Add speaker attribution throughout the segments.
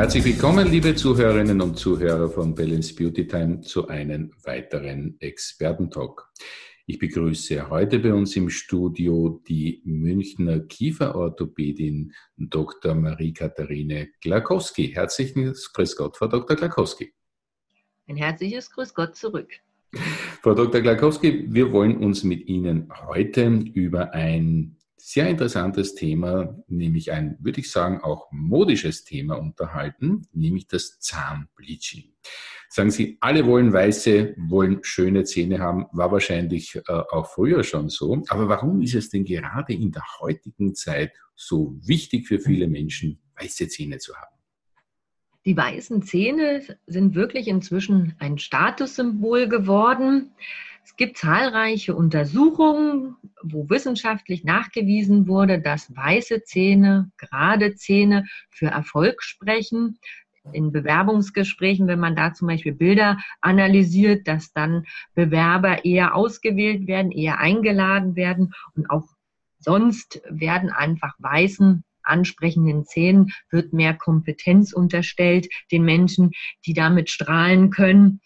Speaker 1: Herzlich willkommen, liebe Zuhörerinnen und Zuhörer von Balance Beauty Time zu einem weiteren Expertentalk. Ich begrüße heute bei uns im Studio die Münchner Kieferorthopädin Dr. Marie-Katharine Glakowski. Herzliches Grüß Gott, Frau Dr. Glakowski.
Speaker 2: Ein herzliches Grüß Gott zurück.
Speaker 1: Frau Dr. Glakowski, wir wollen uns mit Ihnen heute über ein sehr interessantes Thema, nämlich ein, würde ich sagen, auch modisches Thema unterhalten, nämlich das Zahnbleaching. Sagen Sie, alle wollen weiße, wollen schöne Zähne haben, war wahrscheinlich äh, auch früher schon so. Aber warum ist es denn gerade in der heutigen Zeit so wichtig für viele Menschen, weiße Zähne zu haben?
Speaker 2: Die weißen Zähne sind wirklich inzwischen ein Statussymbol geworden. Es gibt zahlreiche Untersuchungen, wo wissenschaftlich nachgewiesen wurde, dass weiße Zähne, gerade Zähne für Erfolg sprechen. In Bewerbungsgesprächen, wenn man da zum Beispiel Bilder analysiert, dass dann Bewerber eher ausgewählt werden, eher eingeladen werden und auch sonst werden einfach weißen ansprechenden Zähnen wird mehr Kompetenz unterstellt den Menschen, die damit strahlen können.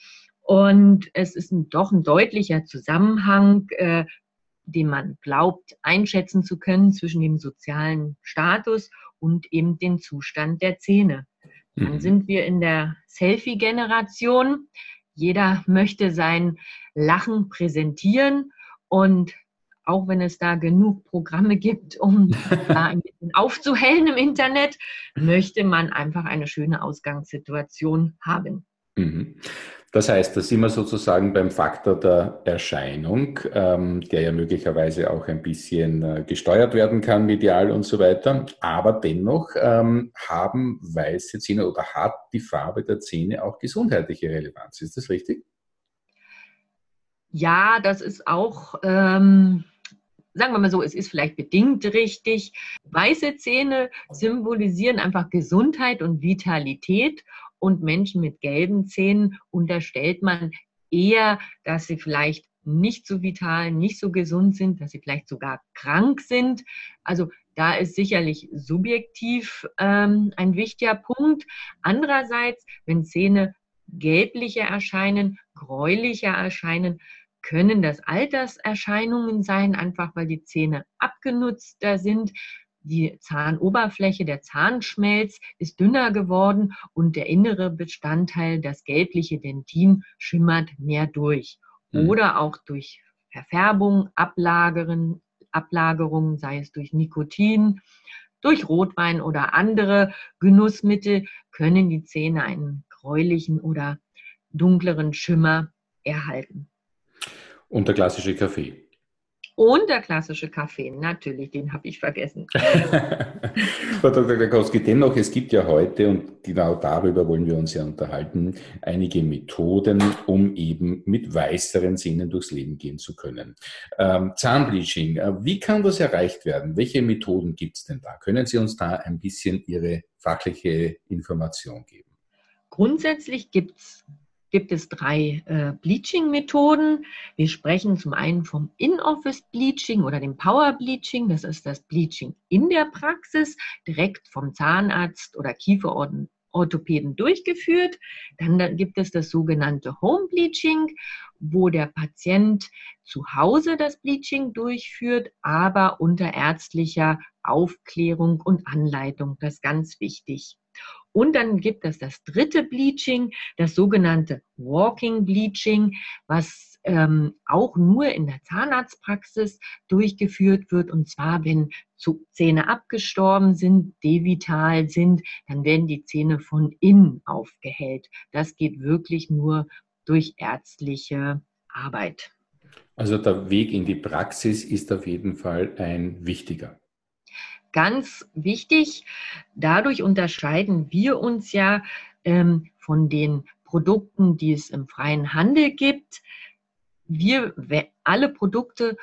Speaker 2: Und es ist ein, doch ein deutlicher Zusammenhang, äh, den man glaubt einschätzen zu können zwischen dem sozialen Status und eben dem Zustand der Zähne. Dann mhm. sind wir in der Selfie-Generation. Jeder möchte sein Lachen präsentieren und auch wenn es da genug Programme gibt, um da ein bisschen aufzuhellen im Internet, möchte man einfach eine schöne Ausgangssituation haben.
Speaker 1: Mhm. Das heißt, da sind wir sozusagen beim Faktor der Erscheinung, ähm, der ja möglicherweise auch ein bisschen äh, gesteuert werden kann, medial und so weiter. Aber dennoch ähm, haben weiße Zähne oder hat die Farbe der Zähne auch gesundheitliche Relevanz. Ist das richtig?
Speaker 2: Ja, das ist auch, ähm, sagen wir mal so, es ist vielleicht bedingt richtig. Weiße Zähne symbolisieren einfach Gesundheit und Vitalität und Menschen mit gelben Zähnen unterstellt man eher, dass sie vielleicht nicht so vital, nicht so gesund sind, dass sie vielleicht sogar krank sind. Also da ist sicherlich subjektiv ähm, ein wichtiger Punkt. Andererseits, wenn Zähne gelblicher erscheinen, gräulicher erscheinen, können das Alterserscheinungen sein, einfach weil die Zähne abgenutzter sind. Die Zahnoberfläche, der Zahnschmelz ist dünner geworden und der innere Bestandteil, das gelbliche Dentin, schimmert mehr durch. Mhm. Oder auch durch Verfärbung, Ablagerung, Ablagerung, sei es durch Nikotin, durch Rotwein oder andere Genussmittel, können die Zähne einen gräulichen oder dunkleren Schimmer erhalten.
Speaker 1: Und der klassische Kaffee.
Speaker 2: Und der klassische Kaffee, natürlich, den habe ich vergessen.
Speaker 1: Frau Dr. Krakowski, dennoch, es gibt ja heute, und genau darüber wollen wir uns ja unterhalten, einige Methoden, um eben mit weißeren Zähnen durchs Leben gehen zu können. Ähm, Zahnbleaching, äh, wie kann das erreicht werden? Welche Methoden gibt es denn da? Können Sie uns da ein bisschen Ihre fachliche Information geben?
Speaker 2: Grundsätzlich gibt es gibt es drei äh, Bleaching-Methoden. Wir sprechen zum einen vom In-Office-Bleaching oder dem Power-Bleaching. Das ist das Bleaching in der Praxis, direkt vom Zahnarzt oder Kieferorthopäden durchgeführt. Dann, gibt es das sogenannte Home Bleaching, wo der Patient zu Hause das Bleaching durchführt, aber unter ärztlicher Aufklärung und Anleitung. Das ist ganz wichtig. Und dann gibt es das dritte Bleaching, das sogenannte Walking Bleaching, was ähm, auch nur in der Zahnarztpraxis durchgeführt wird. Und zwar, wenn Zähne abgestorben sind, devital sind, dann werden die Zähne von innen aufgehellt. Das geht wirklich nur durch ärztliche Arbeit.
Speaker 1: Also der Weg in die Praxis ist auf jeden Fall ein wichtiger
Speaker 2: ganz wichtig. Dadurch unterscheiden wir uns ja ähm, von den Produkten, die es im freien Handel gibt. Wir alle Produkte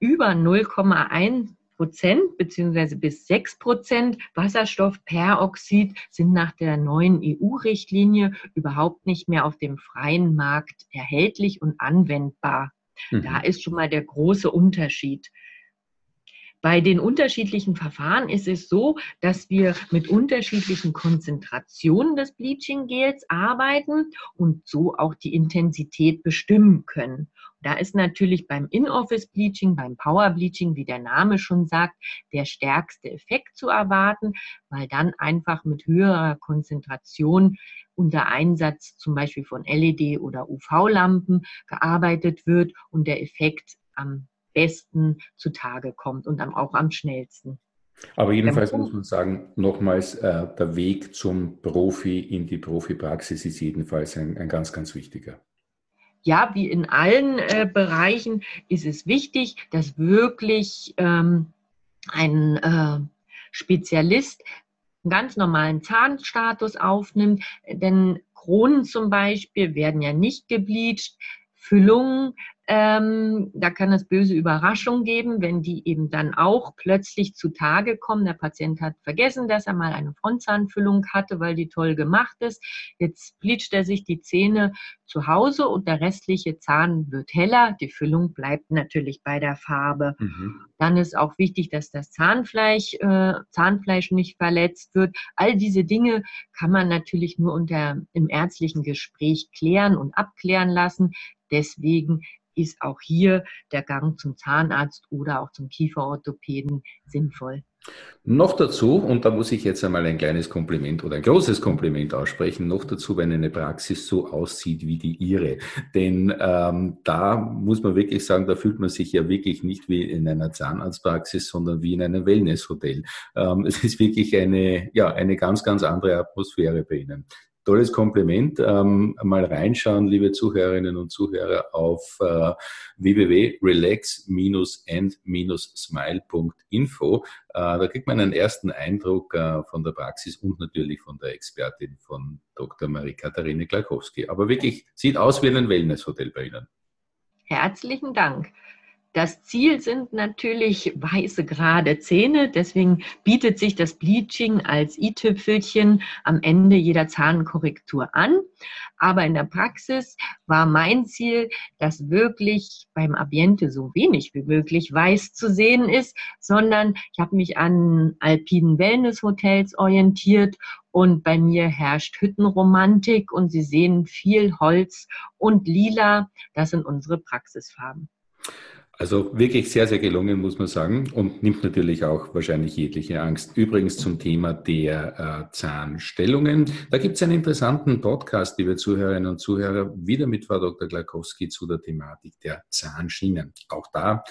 Speaker 2: über 0,1 Prozent beziehungsweise bis 6 Prozent Wasserstoffperoxid sind nach der neuen EU-Richtlinie überhaupt nicht mehr auf dem freien Markt erhältlich und anwendbar. Mhm. Da ist schon mal der große Unterschied. Bei den unterschiedlichen Verfahren ist es so, dass wir mit unterschiedlichen Konzentrationen des Bleaching Gels arbeiten und so auch die Intensität bestimmen können. Da ist natürlich beim In-Office Bleaching, beim Power Bleaching, wie der Name schon sagt, der stärkste Effekt zu erwarten, weil dann einfach mit höherer Konzentration unter Einsatz zum Beispiel von LED oder UV-Lampen gearbeitet wird und der Effekt am besten zutage kommt und dann auch am schnellsten.
Speaker 1: Aber jedenfalls muss man sagen, nochmals, äh, der Weg zum Profi in die Profipraxis ist jedenfalls ein, ein ganz, ganz wichtiger.
Speaker 2: Ja, wie in allen äh, Bereichen ist es wichtig, dass wirklich ähm, ein äh, Spezialist einen ganz normalen Zahnstatus aufnimmt, denn Kronen zum Beispiel werden ja nicht gebleicht. Füllungen ähm, da kann es böse Überraschungen geben, wenn die eben dann auch plötzlich zutage kommen. Der Patient hat vergessen, dass er mal eine Frontzahnfüllung hatte, weil die toll gemacht ist. Jetzt bleicht er sich die Zähne zu Hause und der restliche Zahn wird heller. Die Füllung bleibt natürlich bei der Farbe. Mhm. Dann ist auch wichtig, dass das Zahnfleisch, äh, Zahnfleisch nicht verletzt wird. All diese Dinge kann man natürlich nur unter im ärztlichen Gespräch klären und abklären lassen. Deswegen ist auch hier der Gang zum Zahnarzt oder auch zum Kieferorthopäden sinnvoll.
Speaker 1: Noch dazu, und da muss ich jetzt einmal ein kleines Kompliment oder ein großes Kompliment aussprechen, noch dazu, wenn eine Praxis so aussieht wie die Ihre. Denn ähm, da muss man wirklich sagen, da fühlt man sich ja wirklich nicht wie in einer Zahnarztpraxis, sondern wie in einem Wellnesshotel. Ähm, es ist wirklich eine, ja, eine ganz, ganz andere Atmosphäre bei Ihnen tolles Kompliment. Ähm, mal reinschauen, liebe Zuhörerinnen und Zuhörer, auf äh, www.relax-and-smile.info. Äh, da kriegt man einen ersten Eindruck äh, von der Praxis und natürlich von der Expertin von Dr. Marie-Katharine Glakowski. Aber wirklich, sieht aus wie ein Wellnesshotel bei Ihnen.
Speaker 2: Herzlichen Dank. Das Ziel sind natürlich weiße gerade Zähne. Deswegen bietet sich das Bleaching als i-Tüpfelchen am Ende jeder Zahnkorrektur an. Aber in der Praxis war mein Ziel, dass wirklich beim Ambiente so wenig wie möglich weiß zu sehen ist, sondern ich habe mich an alpinen Wellnesshotels orientiert und bei mir herrscht Hüttenromantik und Sie sehen viel Holz und Lila. Das sind unsere Praxisfarben.
Speaker 1: Also wirklich sehr, sehr gelungen, muss man sagen, und nimmt natürlich auch wahrscheinlich jegliche Angst. Übrigens zum Thema der äh, Zahnstellungen. Da gibt es einen interessanten Podcast, liebe Zuhörerinnen und Zuhörer, wieder mit Frau Dr. Glakowski zu der Thematik der Zahnschienen. Auch da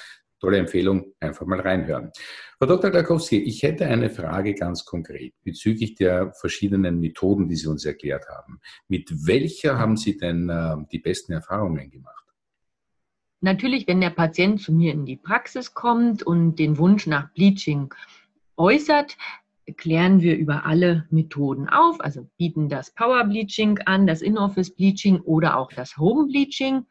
Speaker 1: tolle Empfehlung, einfach mal reinhören. Frau Dr. Glakowski, ich hätte eine Frage ganz konkret bezüglich der verschiedenen Methoden, die Sie uns erklärt haben. Mit welcher haben Sie denn äh, die besten Erfahrungen gemacht?
Speaker 2: Natürlich, wenn der Patient zu mir in die Praxis kommt und den Wunsch nach Bleaching äußert, klären wir über alle Methoden auf, also bieten das Power Bleaching an, das In-Office Bleaching oder auch das Home Bleaching.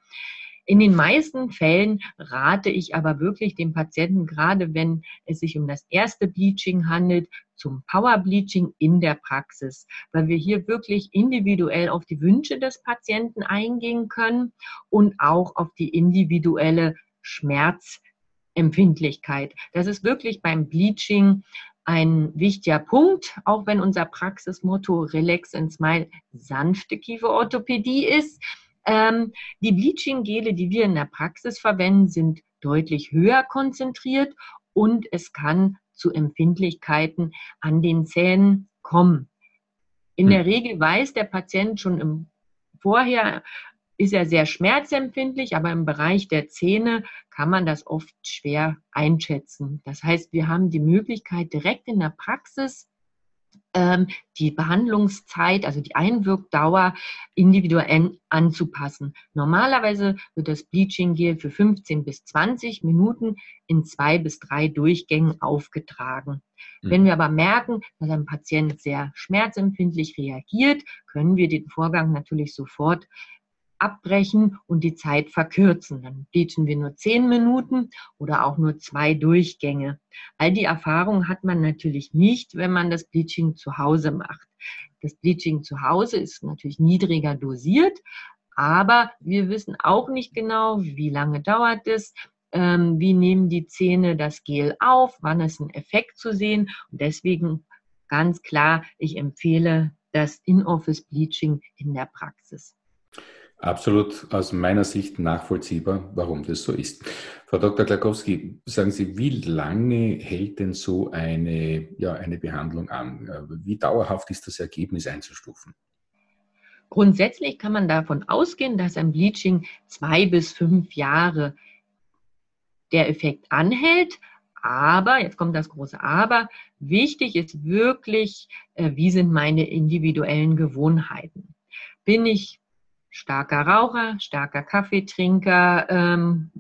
Speaker 2: In den meisten Fällen rate ich aber wirklich dem Patienten, gerade wenn es sich um das erste Bleaching handelt, zum Power Bleaching in der Praxis, weil wir hier wirklich individuell auf die Wünsche des Patienten eingehen können und auch auf die individuelle Schmerzempfindlichkeit. Das ist wirklich beim Bleaching ein wichtiger Punkt, auch wenn unser Praxismotto Relax and Smile sanfte Kieferorthopädie ist. Ähm, die Bleaching-Gele, die wir in der Praxis verwenden, sind deutlich höher konzentriert und es kann zu Empfindlichkeiten an den Zähnen kommen. In der hm. Regel weiß der Patient schon im Vorher, ist er sehr schmerzempfindlich, aber im Bereich der Zähne kann man das oft schwer einschätzen. Das heißt, wir haben die Möglichkeit, direkt in der Praxis die Behandlungszeit, also die Einwirkdauer individuell anzupassen. Normalerweise wird das Bleaching Gel für 15 bis 20 Minuten in zwei bis drei Durchgängen aufgetragen. Mhm. Wenn wir aber merken, dass ein Patient sehr schmerzempfindlich reagiert, können wir den Vorgang natürlich sofort abbrechen und die Zeit verkürzen. Dann bleachen wir nur zehn Minuten oder auch nur zwei Durchgänge. All die Erfahrungen hat man natürlich nicht, wenn man das Bleaching zu Hause macht. Das Bleaching zu Hause ist natürlich niedriger dosiert, aber wir wissen auch nicht genau, wie lange dauert es. ähm, wie nehmen die Zähne das Gel auf, wann ist ein Effekt zu sehen. Und deswegen ganz klar, ich empfehle das In-Office Bleaching in der Praxis.
Speaker 1: Absolut aus meiner Sicht nachvollziehbar, warum das so ist. Frau Dr. Klakowski, sagen Sie, wie lange hält denn so eine, ja, eine Behandlung an? Wie dauerhaft ist das Ergebnis einzustufen?
Speaker 2: Grundsätzlich kann man davon ausgehen, dass ein Bleaching zwei bis fünf Jahre der Effekt anhält. Aber, jetzt kommt das große Aber, wichtig ist wirklich, äh, wie sind meine individuellen Gewohnheiten. Bin ich starker Raucher, starker Kaffeetrinker, ähm,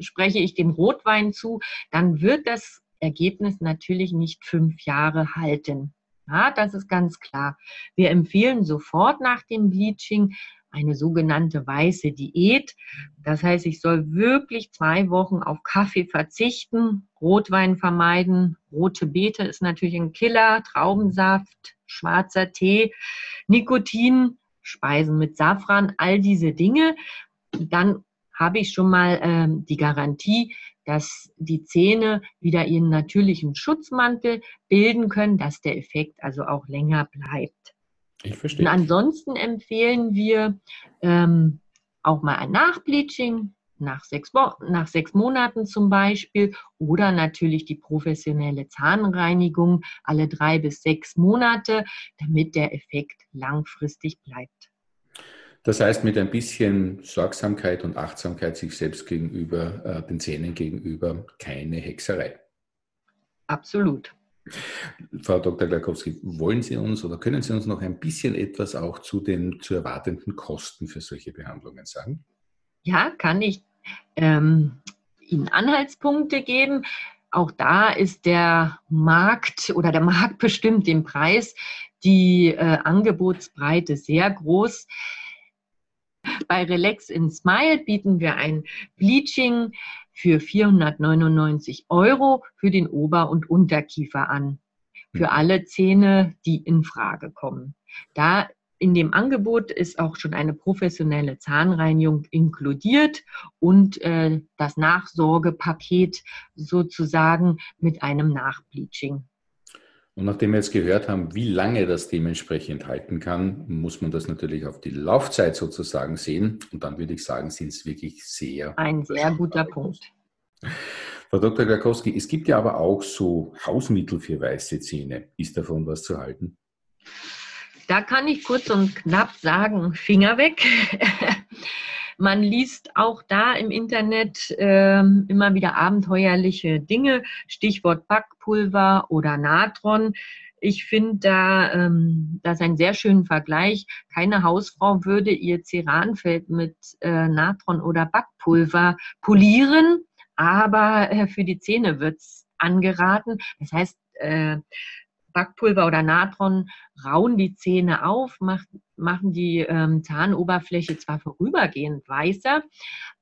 Speaker 2: spreche ich den Rotwein zu, dann wird das Ergebnis natürlich nicht fünf Jahre halten. Ja, das ist ganz klar. Wir empfehlen sofort nach dem Bleaching eine sogenannte weiße Diät. Das heißt, ich soll wirklich zwei Wochen auf Kaffee verzichten, Rotwein vermeiden. Rote Beete ist natürlich ein Killer, Traubensaft, schwarzer Tee, Nikotin, Speisen mit Safran, all diese Dinge. Dann habe ich schon mal ähm, die Garantie, dass die Zähne wieder ihren natürlichen Schutzmantel bilden können, dass der Effekt also auch länger bleibt. Ich verstehe. Und ansonsten empfehlen wir ähm, auch mal ein Nachbleaching nach sechs, Wochen, nach sechs Monaten zum Beispiel oder natürlich die professionelle Zahnreinigung alle drei bis sechs Monate, damit der Effekt langfristig bleibt.
Speaker 1: Das heißt, mit ein bisschen Sorgsamkeit und Achtsamkeit sich selbst gegenüber, äh, den Zähnen gegenüber, keine Hexerei.
Speaker 2: Absolut.
Speaker 1: Frau Dr. Glakowski, wollen Sie uns oder können Sie uns noch ein bisschen etwas auch zu den zu erwartenden Kosten für solche Behandlungen sagen?
Speaker 2: Ja, kann ich ähm, Ihnen Anhaltspunkte geben. Auch da ist der Markt oder der Markt bestimmt den Preis, die äh, Angebotsbreite sehr groß. Bei Relax in Smile bieten wir ein Bleaching für 499 Euro für den Ober- und Unterkiefer an. Für mhm. alle Zähne, die in Frage kommen. Da in dem Angebot ist auch schon eine professionelle Zahnreinigung inkludiert und äh, das Nachsorgepaket sozusagen mit einem Nachbleaching.
Speaker 1: Und nachdem wir jetzt gehört haben, wie lange das dementsprechend halten kann, muss man das natürlich auf die Laufzeit sozusagen sehen. Und dann würde ich sagen, sind es wirklich sehr.
Speaker 2: Ein sehr guter Punkt.
Speaker 1: Frau Dr. Gakowski, es gibt ja aber auch so Hausmittel für weiße Zähne. Ist davon was zu halten?
Speaker 2: Da kann ich kurz und knapp sagen, Finger weg. Man liest auch da im Internet äh, immer wieder abenteuerliche Dinge, Stichwort Backpulver oder Natron. Ich finde da ähm, das ein sehr schönen Vergleich. Keine Hausfrau würde ihr Ceranfeld mit äh, Natron oder Backpulver polieren, aber äh, für die Zähne wird's angeraten. Das heißt, äh, Backpulver oder Natron rauen die Zähne auf, macht, machen die ähm, Zahnoberfläche zwar vorübergehend weißer,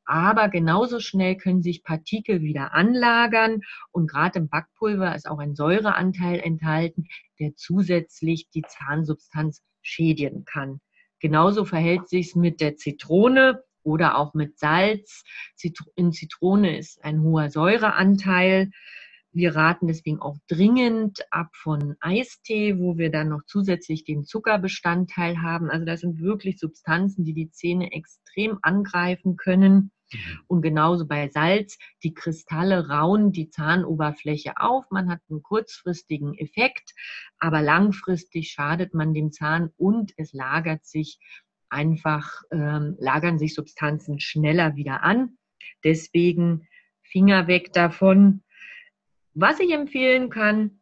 Speaker 2: aber genauso schnell können sich Partikel wieder anlagern und gerade im Backpulver ist auch ein Säureanteil enthalten, der zusätzlich die Zahnsubstanz schädigen kann. Genauso verhält sich es mit der Zitrone oder auch mit Salz. In Zitrone ist ein hoher Säureanteil. Wir raten deswegen auch dringend ab von Eistee, wo wir dann noch zusätzlich den Zuckerbestandteil haben. Also das sind wirklich Substanzen, die die Zähne extrem angreifen können. Mhm. Und genauso bei Salz, die Kristalle rauen die Zahnoberfläche auf. Man hat einen kurzfristigen Effekt, aber langfristig schadet man dem Zahn und es lagert sich einfach, ähm, lagern sich Substanzen schneller wieder an. Deswegen Finger weg davon. Was ich empfehlen kann,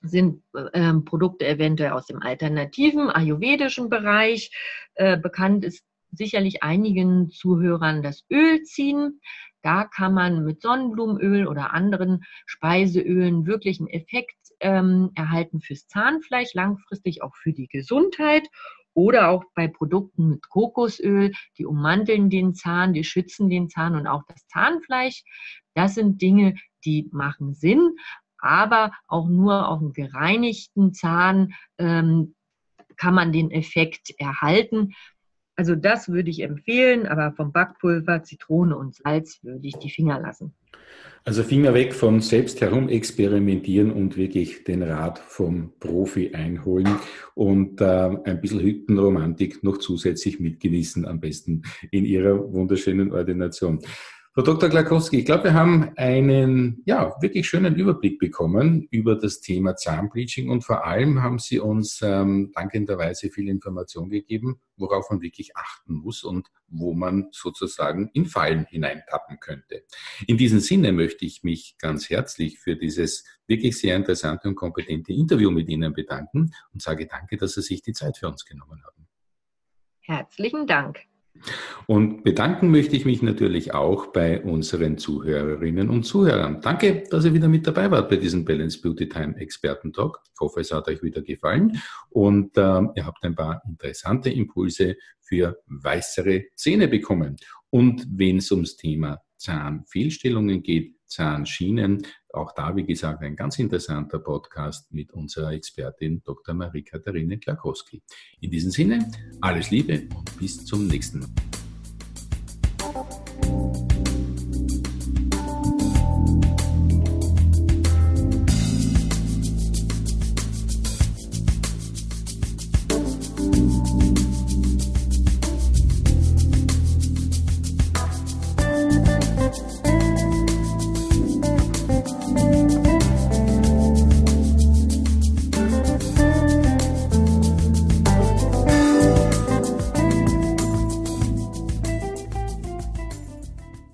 Speaker 2: sind äh, Produkte eventuell aus dem alternativen ayurvedischen Bereich. Äh, bekannt ist sicherlich einigen Zuhörern das Ölziehen. Da kann man mit Sonnenblumenöl oder anderen Speiseölen wirklich einen Effekt ähm, erhalten fürs Zahnfleisch, langfristig auch für die Gesundheit. Oder auch bei Produkten mit Kokosöl, die ummanteln den Zahn, die schützen den Zahn und auch das Zahnfleisch. Das sind Dinge, die machen Sinn, aber auch nur auf einem gereinigten Zahn ähm, kann man den Effekt erhalten. Also das würde ich empfehlen, aber vom Backpulver, Zitrone und Salz würde ich die Finger lassen.
Speaker 1: Also Finger weg von selbst herum experimentieren und wirklich den Rat vom Profi einholen und äh, ein bisschen Hüttenromantik noch zusätzlich mitgenießen, am besten in Ihrer wunderschönen Ordination. Frau Dr. Glakowski, ich glaube, wir haben einen ja, wirklich schönen Überblick bekommen über das Thema Zahnbleaching und vor allem haben Sie uns ähm, dankenderweise viel Information gegeben, worauf man wirklich achten muss und wo man sozusagen in Fallen hineintappen könnte. In diesem Sinne möchte ich mich ganz herzlich für dieses wirklich sehr interessante und kompetente Interview mit Ihnen bedanken und sage danke, dass Sie sich die Zeit für uns genommen haben.
Speaker 2: Herzlichen Dank.
Speaker 1: Und bedanken möchte ich mich natürlich auch bei unseren Zuhörerinnen und Zuhörern. Danke, dass ihr wieder mit dabei wart bei diesem Balance Beauty Time Experten Talk. Ich hoffe, es hat euch wieder gefallen und äh, ihr habt ein paar interessante Impulse für weißere Zähne bekommen. Und wenn es ums Thema Zahnfehlstellungen geht, Zahnschienen, auch da, wie gesagt, ein ganz interessanter Podcast mit unserer Expertin Dr. Marie-Katharine Klakowski. In diesem Sinne, alles Liebe und bis zum nächsten Mal.